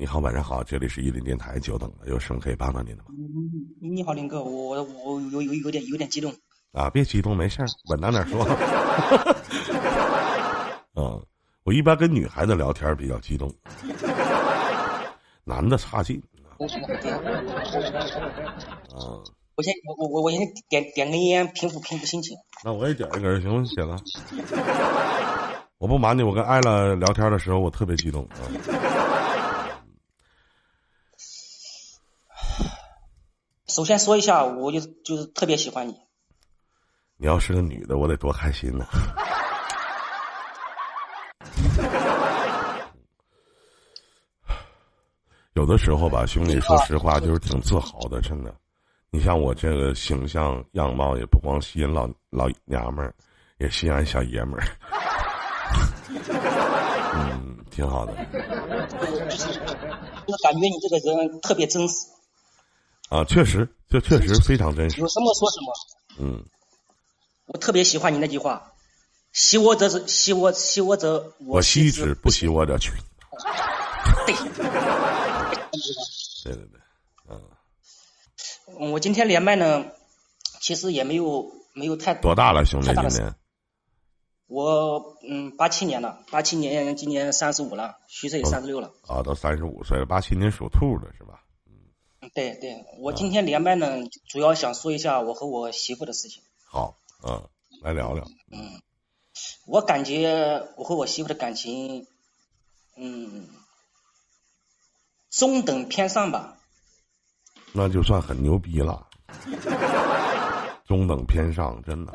你好，晚上好，这里是伊林电台，久等了，有什么可以帮到您的吗？嗯，你好，林哥，我我有有有点有点激动。啊，别激动，没事儿，稳当点说。嗯，我一般跟女孩子聊天比较激动，男的差劲。啊。我先我我我先点点根烟，平复平复心情。那我也点一根，行不行了？我不瞒你，我跟艾拉聊天的时候，我特别激动啊。首先说一下，我就就是特别喜欢你。你要是个女的，我得多开心呢。有的时候吧，兄弟，说实话，就是挺自豪的，真的。你像我这个形象样貌，也不光吸引老老娘们儿，也吸引俺小爷们儿。嗯，挺好的。就是感觉你这个人特别真实。啊，确实，这确实非常真实。有什么说什么。嗯。我特别喜欢你那句话：“惜我者是惜我，惜我者我惜之，不惜我者去。”对。对对对。嗯我今天连麦呢，其实也没有没有太多大了，兄弟，今年。我嗯，八七年了，八七年今年三十五了，虚岁三十六了。啊，都三十五岁了，八七年属兔的是吧？嗯，对对，我今天连麦呢，主要想说一下我和我媳妇的事情。好，嗯，来聊聊。嗯，我感觉我和我媳妇的感情，嗯，中等偏上吧。那就算很牛逼了，中等偏上，真的。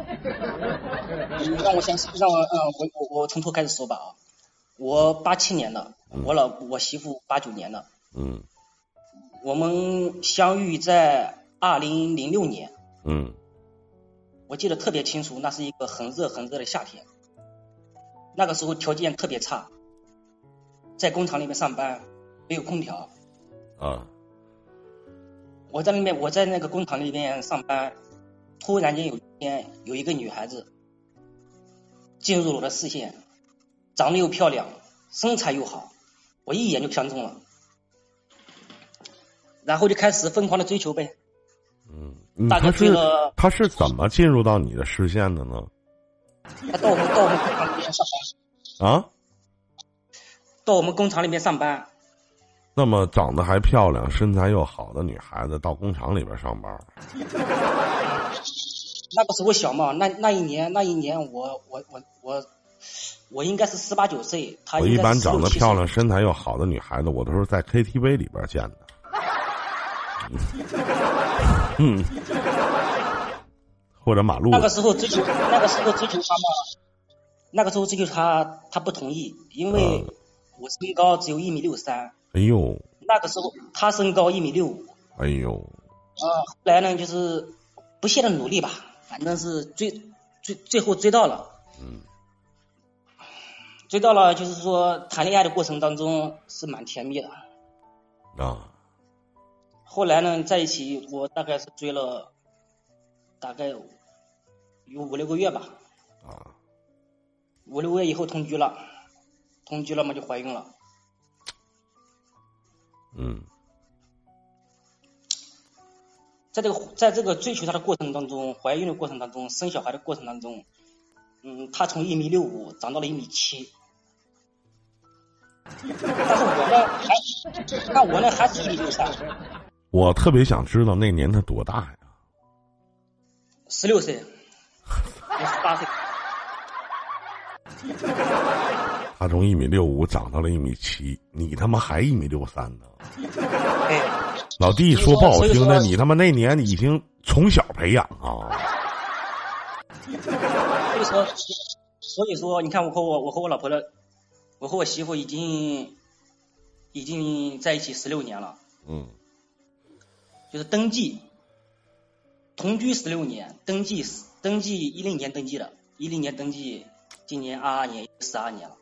让我先让我嗯，我我我从头开始说吧啊，我八七年的，我老我媳妇八九年的，嗯，我们相遇在二零零六年，嗯，我记得特别清楚，那是一个很热很热的夏天，那个时候条件特别差，在工厂里面上班，没有空调，啊。我在那边，我在那个工厂里面上班，突然间有一天，有一个女孩子进入了我的视线，长得又漂亮，身材又好，我一眼就相中了，然后就开始疯狂的追求呗。嗯，他是他是怎么进入到你的视线的呢？他到我们到我们工厂里面上班。啊？到我们工厂里面上班。那么长得还漂亮、身材又好的女孩子到工厂里边上班，那个时候小嘛，那那一年那一年我我我我我应该是十八九岁，她我一般长得漂亮、身材又好的女孩子，我都是在 KTV 里边见的。嗯，或者马路。那个时候追求，那个时候追求她嘛，那个时候追求她，她不同意，因为我身高只有一米六三。哎呦！那个时候他身高一米六五。哎呦！啊，后来呢，就是不懈的努力吧，反正是追追最后追到了。嗯。追到了，就是说谈恋爱的过程当中是蛮甜蜜的。啊。后来呢，在一起我大概是追了大概有五六个月吧。啊。五六个月以后同居了，同居了嘛就怀孕了。嗯，在这个在这个追求她的过程当中，怀孕的过程当中，生小孩的过程当中，嗯，她从一米六五长到了一米七，但是我呢还，那我呢还是一米六三。我特别想知道那年他多大呀？十六岁，十八岁。他从一米六五长到了一米七，你他妈还一米六三呢？老弟说不好听的，你他妈那年已经从小培养啊。所以说，所以说，你看我和我我和我老婆的，我和我媳妇已经已经在一起十六年了。嗯。就是登记同居十六年，登记登记一零年登记的，一零年登记，今年二二年十二年了。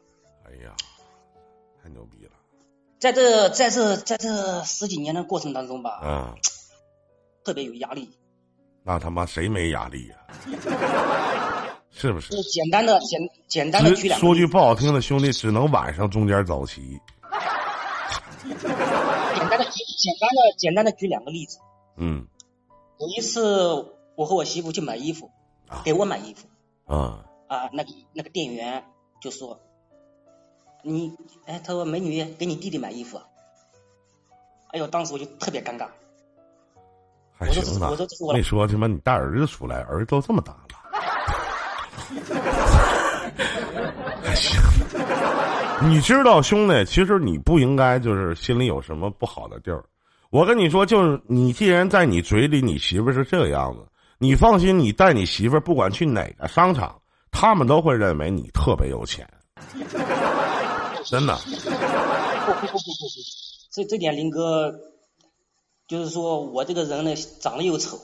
哎呀，太牛逼了！在这在这在这十几年的过程当中吧，嗯，特别有压力。那他妈谁没压力呀？是不是？简单的简简单的举两说句不好听的，兄弟只能晚上中间走齐。简单的举简单的简单的举两个例子。嗯。有一次，我和我媳妇去买衣服，给我买衣服。啊。啊，那个那个店员就说：“你，哎，他说美女，给你弟弟买衣服。”哎呦，当时我就特别尴尬。还行吧。没说什么，你带儿子出来，儿子都这么大了。还行。你知道，兄弟，其实你不应该就是心里有什么不好的地儿。我跟你说，就是你既然在你嘴里，你媳妇是这个样子，你放心，你带你媳妇不管去哪个商场。他们都会认为你特别有钱，真的。不不不不不不，这这点林哥，就是说我这个人呢，长得又丑，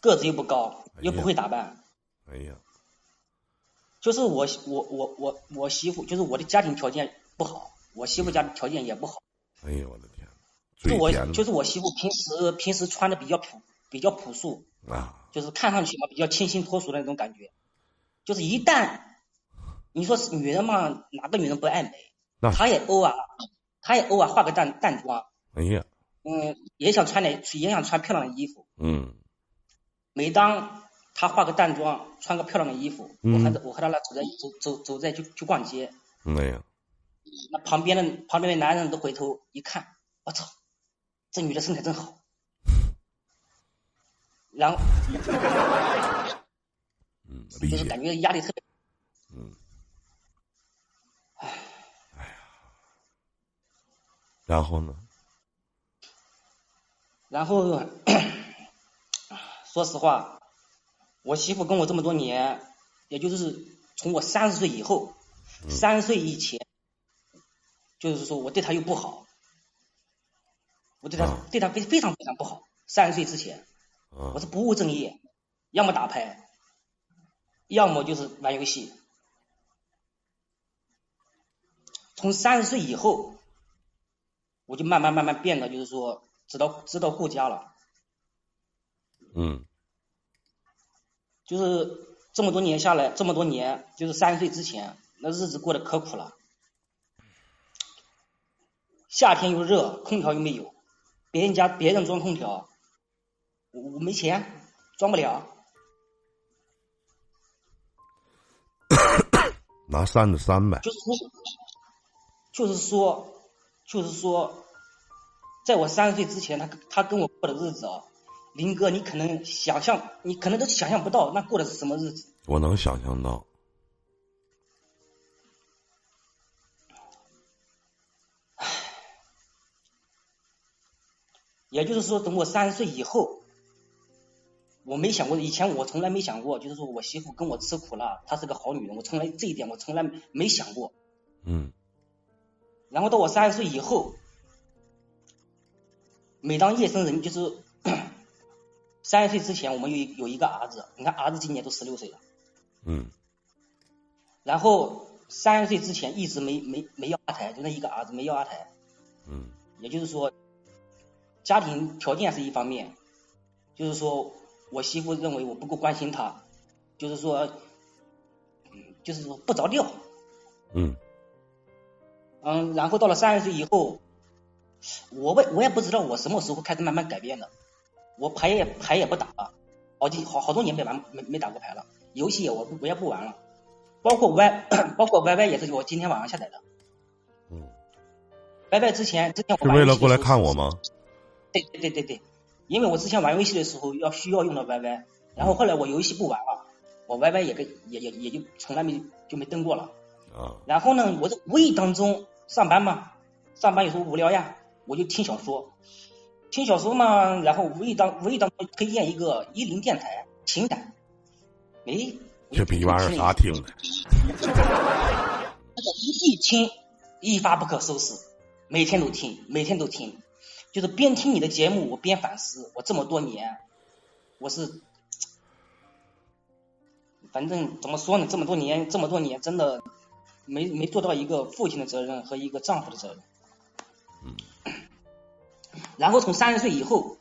个子又不高，又不会打扮。哎呀。就是我我我我我媳妇，就是我的家庭条件不好，我媳妇家条件也不好。哎呦我的天！就我就是我媳妇平时平时穿的比较朴比较朴素啊，就是看上去嘛比较清新脱俗的那种感觉。就是一旦你说是女人嘛，哪个女人不爱美？她也偶尔，她也偶尔化个淡淡妆。哎呀，嗯，也想穿点，也想穿漂亮的衣服。嗯。每当她化个淡妆，穿个漂亮的衣服，我和我和她俩走在走走走在去去逛街。哎呀。那旁边的旁边的男人都回头一看，我操，这女的身材真好。然后。嗯就是感觉压力特别。嗯。唉。哎呀。然后呢？然后，说实话，我媳妇跟我这么多年，也就是从我三十岁以后，三十岁以前，就是说我对她又不好，我对她对她非非常非常不好。三十岁之前，我是不务正业，要么打牌。要么就是玩游戏，从三十岁以后，我就慢慢慢慢变得，就是说知道知道顾家了。嗯。就是这么多年下来，这么多年，就是三十岁之前，那日子过得可苦了。夏天又热，空调又没有，别人家别人装空调，我我没钱，装不了。拿扇子扇呗，就是说，就是说，就是说，在我三十岁之前，他他跟我过的日子啊，林哥，你可能想象，你可能都想象不到，那过的是什么日子？我能想象到。唉，也就是说，等我三十岁以后。我没想过，以前我从来没想过，就是说我媳妇跟我吃苦了，她是个好女人，我从来这一点我从来没想过。嗯。然后到我三十岁以后，每当夜深人就是三十岁之前，我们有有一个儿子，你看儿子今年都十六岁了。嗯。然后三十岁之前一直没没没要二胎，就那一个儿子没要二胎。嗯。也就是说，家庭条件是一方面，就是说。我媳妇认为我不够关心她，就是说，嗯，就是说不着调。嗯。嗯，然后到了三十岁以后，我我我也不知道我什么时候开始慢慢改变的。我牌也牌也不打了，好几好好多年没玩没没打过牌了，游戏我我也不玩了，包括 Y 包括 Y Y 也是我今天晚上下载的。嗯。Y Y 之前之前是为了过来看我吗？对对对对对。因为我之前玩游戏的时候要需要用到 YY，然后后来我游戏不玩了，我 YY 也跟也也也就从来没就没登过了。啊。然后呢，我在无意当中上班嘛，上班有时候无聊呀，我就听小说，听小说嘛，然后无意当无意当中推荐一个一零电台情感，哎，这逼玩意儿啥听的？一听一发不可收拾，每天都听，每天都听。就是边听你的节目，我边反思，我这么多年，我是，反正怎么说呢？这么多年，这么多年，真的没没做到一个父亲的责任和一个丈夫的责任。嗯。然后从三十岁以后，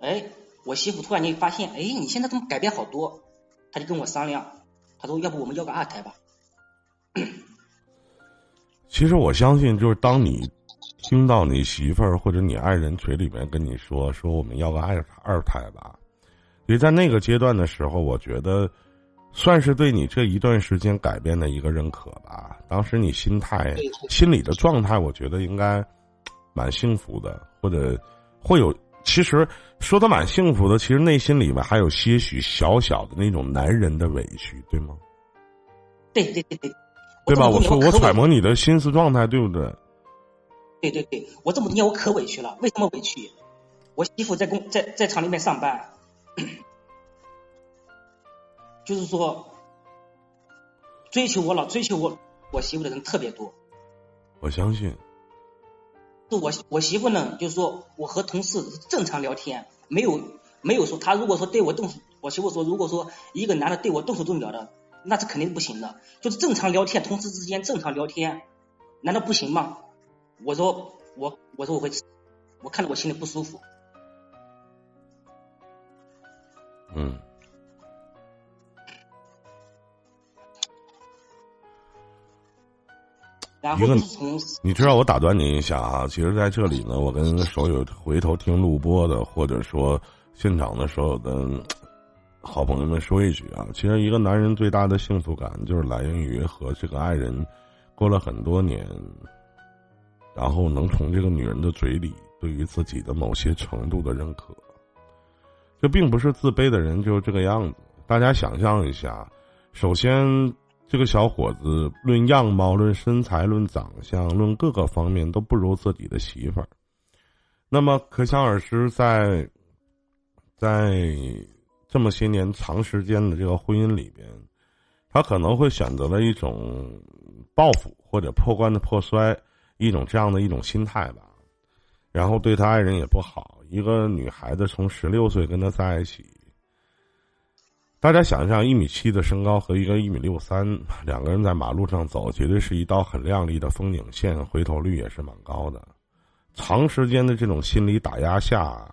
哎，我媳妇突然间发现，哎，你现在怎么改变好多？她就跟我商量，她说要不我们要个二胎吧。其实我相信，就是当你听到你媳妇儿或者你爱人嘴里面跟你说说我们要个二二胎吧，所以在那个阶段的时候，我觉得算是对你这一段时间改变的一个认可吧。当时你心态、心理的状态，我觉得应该蛮幸福的，或者会有。其实说的蛮幸福的，其实内心里面还有些许小小的那种男人的委屈，对吗？对对对对，对吧？我说我揣摩你的心思状态，对不对？对对对，我这么多年我可委屈了，为什么委屈？我媳妇在工在在厂里面上班，就是说追求我老追求我我媳妇的人特别多，我相信。是我我媳妇呢，就是说我和同事正常聊天，没有没有说他如果说对我动手，我媳妇说如果说一个男的对我动手动脚的，那是肯定不行的。就是正常聊天，同事之间正常聊天，难道不行吗？我说我我说我会，我看着我心里不舒服。嗯。一个，你知道我打断您一下啊？其实在这里呢，我跟所有回头听录播的，或者说现场的所有的好朋友们说一句啊，其实一个男人最大的幸福感，就是来源于和这个爱人过了很多年，然后能从这个女人的嘴里对于自己的某些程度的认可。这并不是自卑的人就是这个样子。大家想象一下，首先。这个小伙子，论样貌、论身材、论长相、论各个方面都不如自己的媳妇儿。那么可想而知，在在这么些年长时间的这个婚姻里边，他可能会选择了一种报复或者破罐子破摔，一种这样的一种心态吧。然后对他爱人也不好，一个女孩子从十六岁跟他在一起。大家想象一米七的身高和一个一米六三，两个人在马路上走，绝对是一道很亮丽的风景线，回头率也是蛮高的。长时间的这种心理打压下，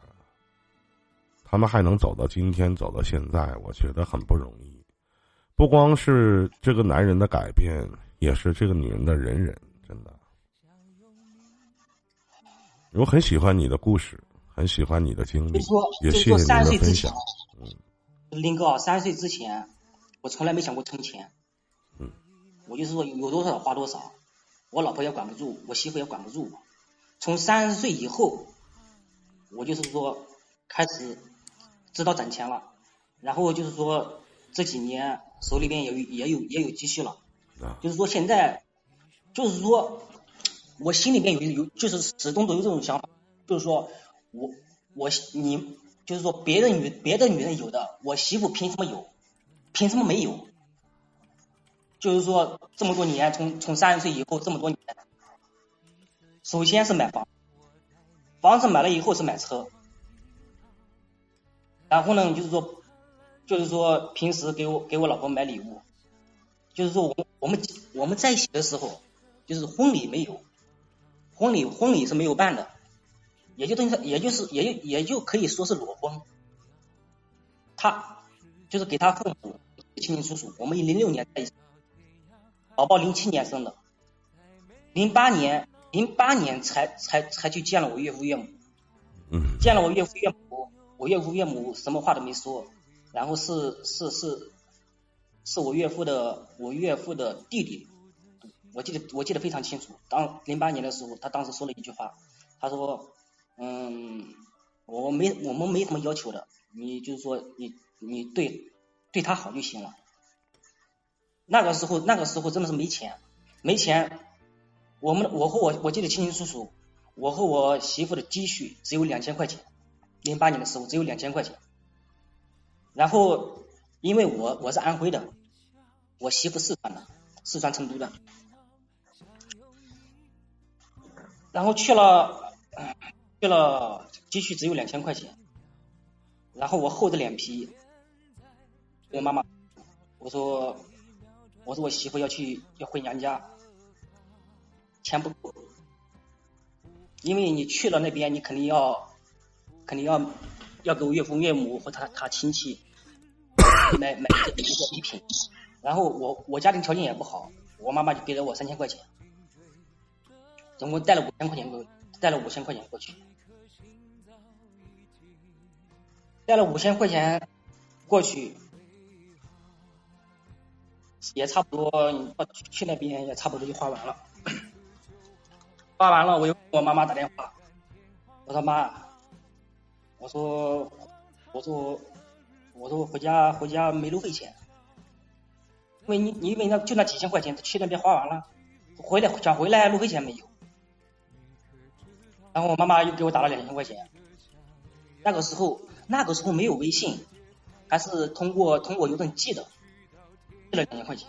他们还能走到今天，走到现在，我觉得很不容易。不光是这个男人的改变，也是这个女人的忍忍，真的。我很喜欢你的故事，很喜欢你的经历，也谢谢您的分享。林哥，三十岁之前，我从来没想过存钱。嗯，我就是说有多少花多少，我老婆也管不住，我媳妇也管不住。从三十岁以后，我就是说开始知道攒钱了，然后就是说这几年手里边也也有也有积蓄了。啊，就是说现在，就是说我心里边有有就是始终都有这种想法，就是说我我你。就是说，别的女别的女人有的，我媳妇凭什么有？凭什么没有？就是说，这么多年，从从三十岁以后这么多年，首先是买房，房子买了以后是买车，然后呢，就是说，就是说平时给我给我老婆买礼物，就是说我我们我们在一起的时候，就是婚礼没有，婚礼婚礼是没有办的。也就等于，也就是也就也就可以说是裸婚。他就是给他父母清清楚楚，我们零六年在一起，宝宝零七年生的，零八年零八年才才才去见了我岳父岳母。嗯。见了我岳父岳母，我岳父岳母什么话都没说，然后是是是，是我岳父的我岳父的弟弟，我记得我记得非常清楚。当零八年的时候，他当时说了一句话，他说。嗯，我没我们没什么要求的，你就是说你你对对他好就行了。那个时候那个时候真的是没钱，没钱，我们我和我我记得清清楚楚，我和我媳妇的积蓄只有两千块钱，零八年的时候只有两千块钱。然后因为我我是安徽的，我媳妇四川的，四川成都的，然后去了。去了，积蓄只有两千块钱，然后我厚着脸皮跟妈妈我说，我说我媳妇要去要回娘家，钱不够，因为你去了那边，你肯定要肯定要要给我岳父岳母和他他亲戚买买一个礼品，然后我我家庭条件也不好，我妈妈就给了我三千块钱，总共带了五千块钱过，带了五千块钱过去，带了五千块钱过去，也差不多，去那边也差不多就花完了。花完了，我又给我妈妈打电话，我说妈，我说，我说，我说回家回家没路费钱，因为你你因为那就那几千块钱去那边花完了，回来想回来路费钱没有。然后我妈妈又给我打了两千块钱，那个时候那个时候没有微信，还是通过通过邮政寄的，寄了两千块钱，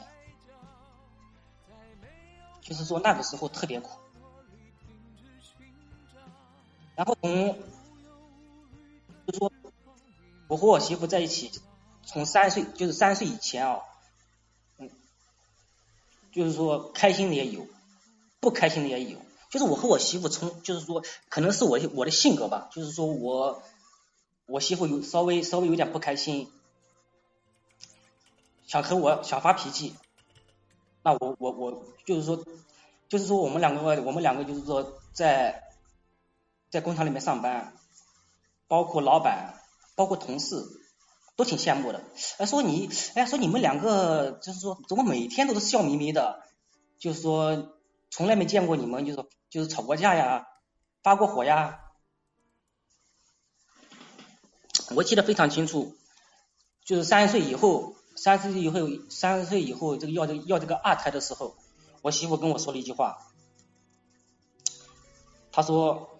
就是说那个时候特别苦。然后从就说我和我媳妇在一起，从三岁就是三岁以前啊，嗯，就是说开心的也有，不开心的也有。就是我和我媳妇从，就是说，可能是我我的性格吧，就是说我我媳妇有稍微稍微有点不开心，想和我想发脾气，那我我我就是说，就是说我们两个我们两个就是说在在工厂里面上班，包括老板，包括同事，都挺羡慕的。哎，说你哎说你们两个就是说怎么每天都是笑眯眯的，就是说从来没见过你们就是。就是吵过架呀，发过火呀，我记得非常清楚。就是三十岁以后，三十岁以后，三十岁以后，这个要这个要这个二胎的时候，我媳妇跟我说了一句话，她说：“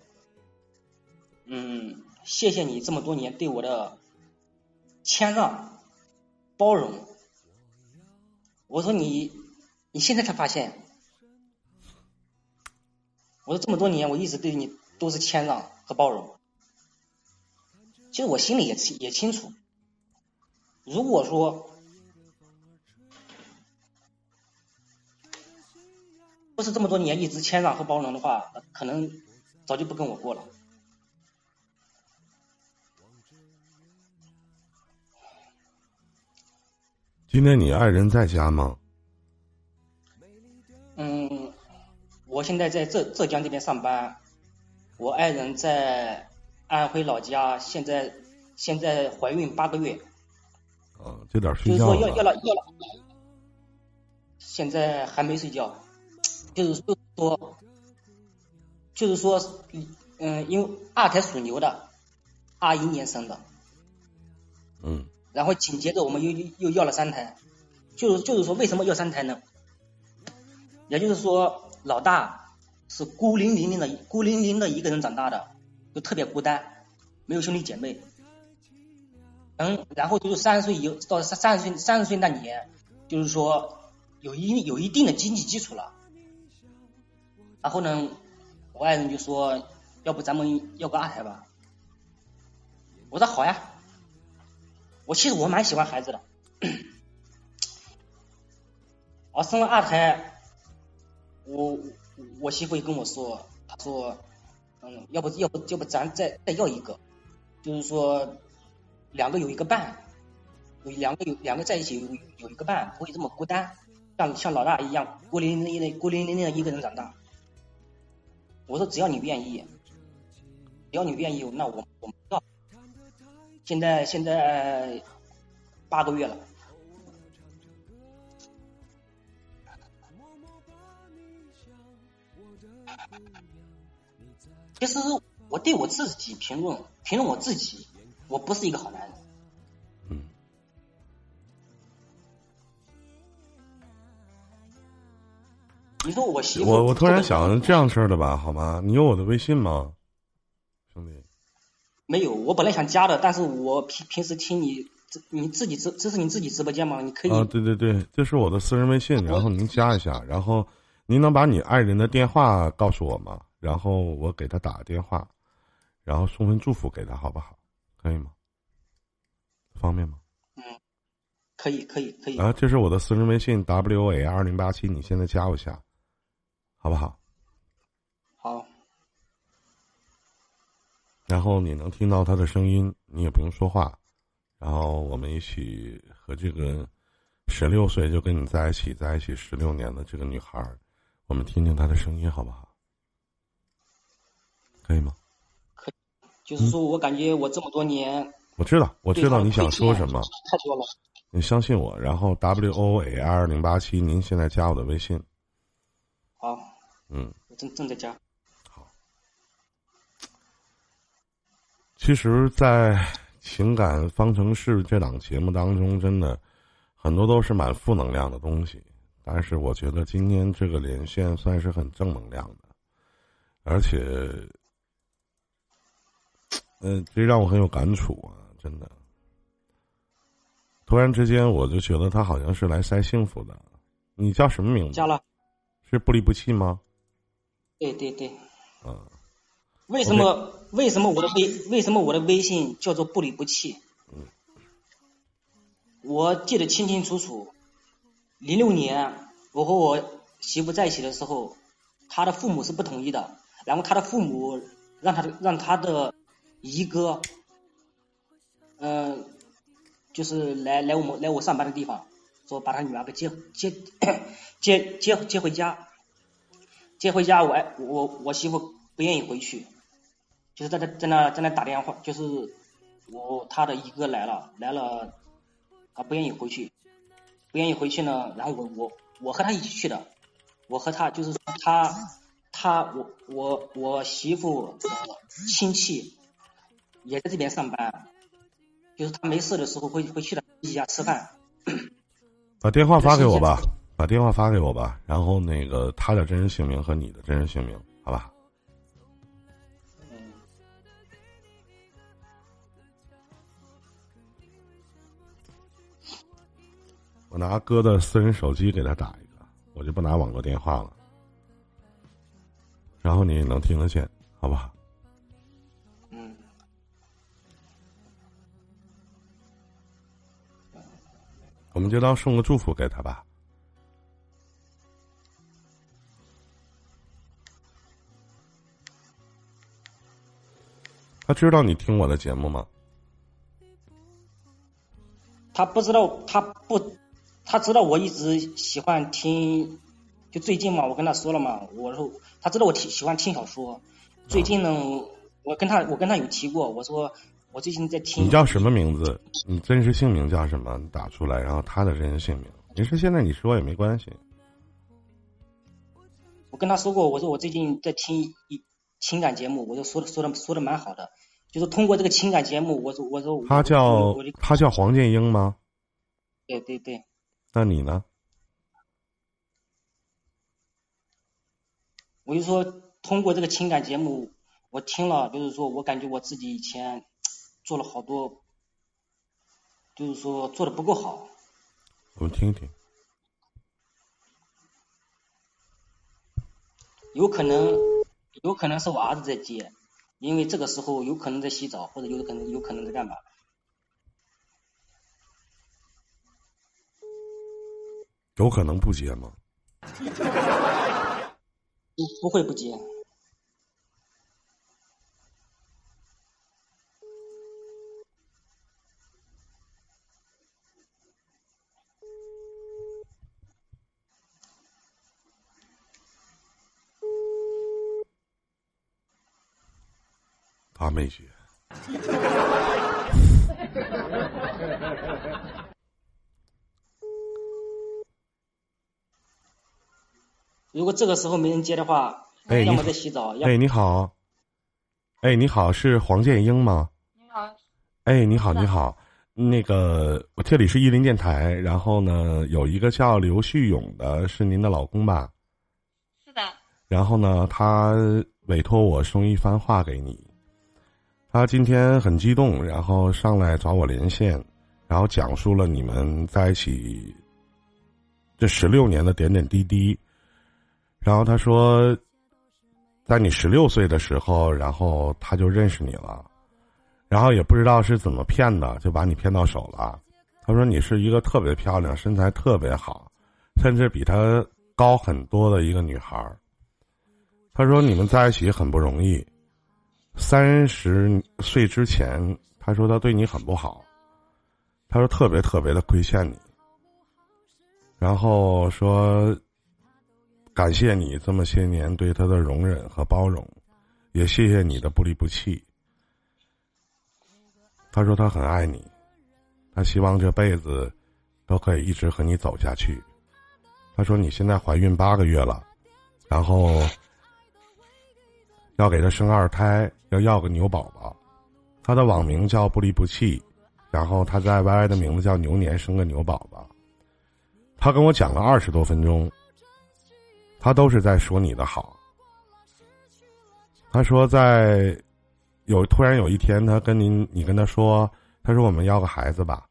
嗯，谢谢你这么多年对我的谦让、包容。”我说：“你你现在才发现。”我说这么多年，我一直对你都是谦让和包容。其实我心里也也清楚，如果说不是这么多年一直谦让和包容的话，可能早就不跟我过了。今天你爱人在家吗？嗯。我现在在浙浙江这边上班，我爱人在安徽老家，现在现在怀孕八个月。啊，这点睡觉。就是说要要了要了，现在还没睡觉，就是就是说，就是说，嗯，因为二胎属牛的，二一年生的。嗯。然后紧接着我们又又要了三胎，就是就是说为什么要三胎呢？也就是说。老大是孤零零零的孤零零的一个人长大的，就特别孤单，没有兄弟姐妹。嗯，然后就是三十岁以到三三十岁三十岁那年，就是说有一有一定的经济基础了。然后呢，我爱人就说，要不咱们要个二胎吧？我说好呀。我其实我蛮喜欢孩子的，我生了二胎。我我媳妇也跟我说，她说，嗯，要不要不要不咱再再要一个，就是说两个有一个伴，有两个有两个在一起有有一个伴，不会这么孤单，像像老大一样孤零零的孤零零的一个人长大。我说只要你愿意，只要你愿意，那我我们要。现在现在八个月了。其实我对我自己评论，评论我自己，我不是一个好男人。嗯。你说我媳妇，我我突然想这样式儿的吧，好吗？你有我的微信吗，兄弟？没有，我本来想加的，但是我平平时听你，你自己直这是你自己直播间吗？你可以啊，对对对，这是我的私人微信，然后您加一下，然后您能把你爱人的电话告诉我吗？然后我给他打个电话，然后送份祝福给他，好不好？可以吗？方便吗？嗯，可以，可以，可以。啊，这是我的私人微信 w a 二零八七，你现在加我一下，好不好？好。然后你能听到他的声音，你也不用说话，然后我们一起和这个十六岁就跟你在一起，在一起十六年的这个女孩，我们听听他的声音，好不好？可以吗？可，就是说我感觉我这么多年，我知道，我知道你想说什么，太多了。你相信我，然后 W O A R 零八七，您现在加我的微信。好。嗯。我正正在加。好。其实，在《情感方程式》这档节目当中，真的很多都是蛮负能量的东西。但是，我觉得今天这个连线算是很正能量的，而且，嗯，这让我很有感触啊！真的。突然之间，我就觉得他好像是来塞幸福的。你叫什么名字？加了，是不离不弃吗？对对对。嗯。为什么？为什么我的微？为什么我的微信叫做不离不弃？嗯。我记得清清楚楚，零六年我和我媳妇在一起的时候，他的父母是不同意的。然后他的父母让他的让他的姨哥，嗯。就是来来我们来我上班的地方，说把他女儿给接接 接接接回家，接回家我我我媳妇不愿意回去，就是在那在那在那打电话，就是我他的姨哥来了来了，他不愿意回去，不愿意回去呢，然后我我我和他一起去的，我和他就是他他我我我媳妇的亲戚也在这边上班。就是他没事的时候会会去他家吃饭。把电话发给我吧，把电话发给我吧，然后那个他的真实姓名和你的真实姓名，我拿哥的私人手机给他打一个，我就不拿网络电话了，然后你也能听得见，好吧？我们就当送个祝福给他吧。他知道你听我的节目吗？他不知道，他不，他知道我一直喜欢听，就最近嘛，我跟他说了嘛，我说他知道我听喜欢听小说。最近呢，我跟他我跟他有提过，我说。我最近在听。你叫什么名字？你真实姓名叫什么？你打出来，然后他的真实姓名。你是现在你说也没关系。我跟他说过，我说我最近在听一情感节目，我就说的说的说的蛮好的，就是通过这个情感节目，我说我说他叫他叫黄建英吗？对对对。那你呢？我就说通过这个情感节目，我听了，就是说我感觉我自己以前。做了好多，就是说做的不够好。我们听听。有可能，有可能是我儿子在接，因为这个时候有可能在洗澡，或者有可能有可能在干嘛。有可能不接吗？不不会不接。他没接。如果这个时候没人接的话，哎，要么在洗澡。哎，你好，哎，你好，是黄建英吗？你好。哎，你好，你好，那个我这里是伊林电台，然后呢，有一个叫刘旭勇的，是您的老公吧？是的。然后呢，他委托我送一番话给你。他今天很激动，然后上来找我连线，然后讲述了你们在一起这十六年的点点滴滴。然后他说，在你十六岁的时候，然后他就认识你了，然后也不知道是怎么骗的，就把你骗到手了。他说你是一个特别漂亮、身材特别好，甚至比他高很多的一个女孩儿他说你们在一起很不容易。三十岁之前，他说他对你很不好，他说特别特别的亏欠你，然后说感谢你这么些年对他的容忍和包容，也谢谢你的不离不弃。他说他很爱你，他希望这辈子都可以一直和你走下去。他说你现在怀孕八个月了，然后要给他生二胎，要要个牛宝宝。他的网名叫不离不弃，然后他在 YY 的名字叫牛年生个牛宝宝。他跟我讲了二十多分钟，他都是在说你的好。他说在。有突然有一天，他跟您，你跟他说，他说我们要个孩子吧。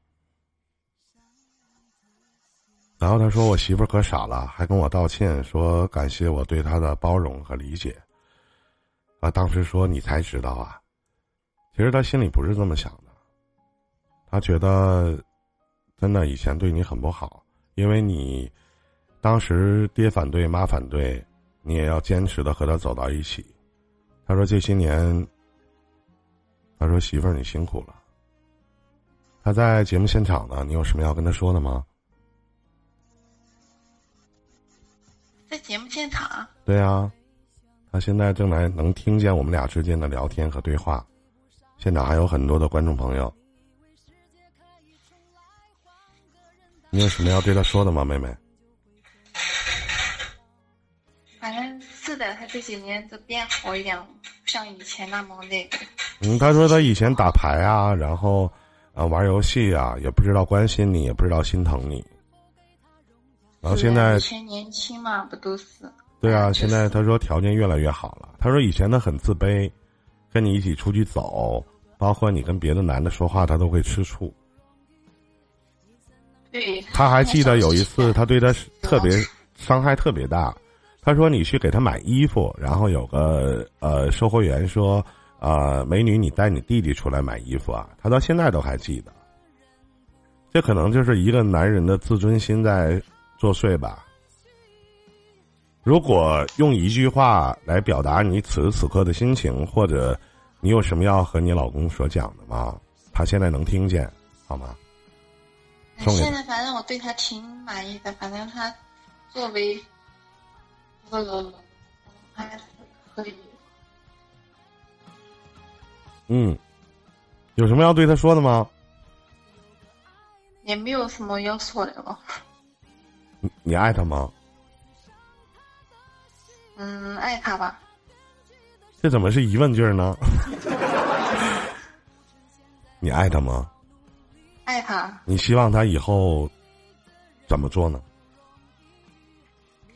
然后他说我媳妇可傻了，还跟我道歉，说感谢我对他的包容和理解。啊，当时说你才知道啊，其实他心里不是这么想的，他觉得真的以前对你很不好，因为你当时爹反对妈反对，你也要坚持的和他走到一起。他说这些年。他说：“媳妇儿，你辛苦了。”他在节目现场呢，你有什么要跟他说的吗？在节目现场。对啊，他现在正来能听见我们俩之间的聊天和对话，现场还有很多的观众朋友。你有什么要对他说的吗，妹妹？的，他这几年都变好一点了，不像以前那么那个。嗯，他说他以前打牌啊，然后，啊玩游戏啊，也不知道关心你，也不知道心疼你。然后现在以前年轻嘛，不都是？对啊，现在他说条件越来越好了。他说以前他很自卑，跟你一起出去走，包括你跟别的男的说话，他都会吃醋。对。他还记得有一次，他对他特别伤害特别大。他说你去给他买衣服，然后有个呃售货员说。呃，美女，你带你弟弟出来买衣服啊？他到现在都还记得。这可能就是一个男人的自尊心在作祟吧。如果用一句话来表达你此时此刻的心情，或者你有什么要和你老公所讲的吗？他现在能听见，好吗？现在反正我对他挺满意的，反正他作为那个还是可以。嗯，有什么要对他说的吗？也没有什么要说的了。你你爱他吗？嗯，爱他吧。这怎么是疑问句呢？你爱他吗？爱他。你希望他以后怎么做呢？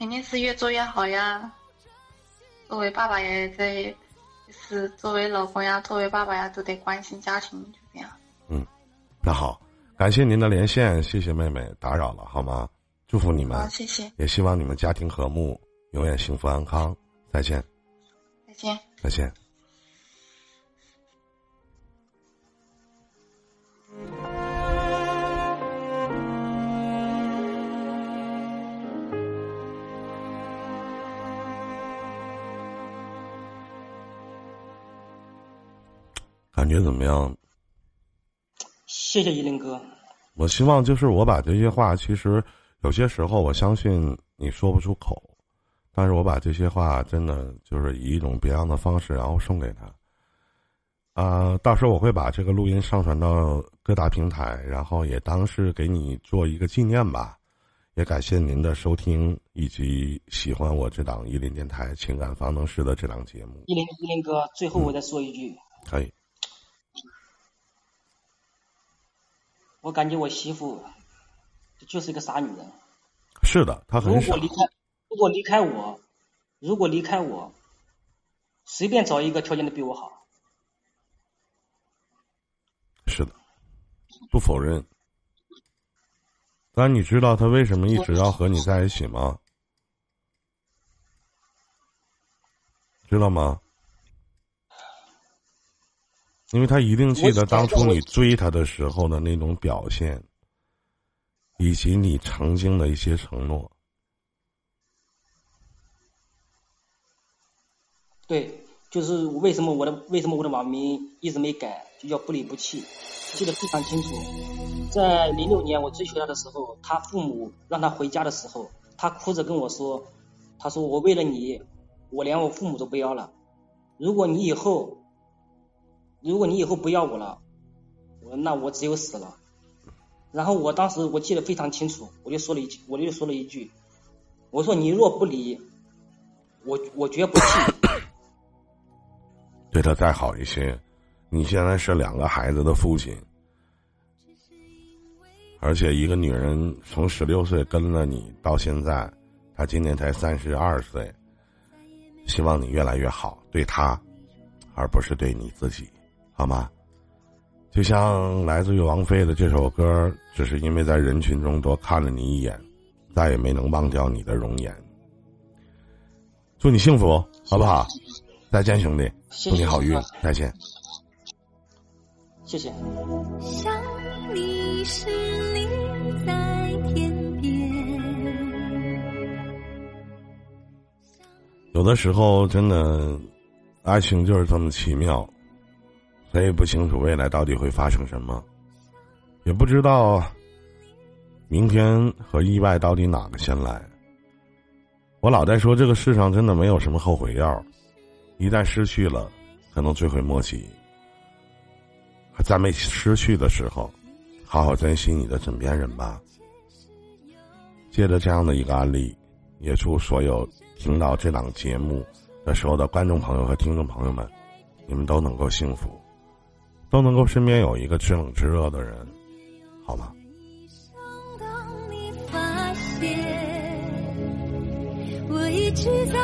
肯定是越做越好呀。作为爸爸也在。就是作为老公呀，作为爸爸呀，都得关心家庭，就这样。嗯，那好，感谢您的连线，谢谢妹妹，打扰了，好吗？祝福你们，好，谢谢。也希望你们家庭和睦，永远幸福安康。再见。再见。再见。觉怎么样？谢谢依林哥。我希望就是我把这些话，其实有些时候我相信你说不出口，但是我把这些话真的就是以一种别样的方式，然后送给他。啊，到时候我会把这个录音上传到各大平台，然后也当是给你做一个纪念吧。也感谢您的收听以及喜欢我这档伊林电台情感方程式的这档节目。依林依林哥，最后我再说一句。可以。我感觉我媳妇就是一个傻女人。是的，她很傻。如果离开，如果离开我，如果离开我，随便找一个条件都比我好。是的，不否认。但你知道他为什么一直要和你在一起吗？知道吗？因为他一定记得当初你追他的时候的那种表现，以及你曾经的一些承诺。对，就是为什么我的为什么我的网名一直没改，就叫不离不弃，记得非常清楚。在零六年我追求他的时候，他父母让他回家的时候，他哭着跟我说：“他说我为了你，我连我父母都不要了。”如果你以后，如果你以后不要我了，我那我只有死了。然后我当时我记得非常清楚，我就说了一句，我就说了一句，我说你若不离，我我绝不弃。对他再好一些，你现在是两个孩子的父亲，而且一个女人从十六岁跟了你到现在，她今年才三十二岁。希望你越来越好，对她，而不是对你自己，好吗？就像来自于王菲的这首歌，只是因为在人群中多看了你一眼，再也没能忘掉你的容颜。祝你幸福，好不好？再见，兄弟！祝你好运，再见。谢谢。想你时，你在天边。有的时候，真的，爱情就是这么奇妙。谁也不清楚未来到底会发生什么，也不知道明天和意外到底哪个先来。我老在说，这个世上真的没有什么后悔药，一旦失去了，可能追悔莫及。在没失去的时候，好好珍惜你的枕边人吧。借着这样的一个案例，也祝所有听到这档节目的所有的观众朋友和听众朋友们，你们都能够幸福。都能够身边有一个知冷知热的人，好吗？当你发现我一直在。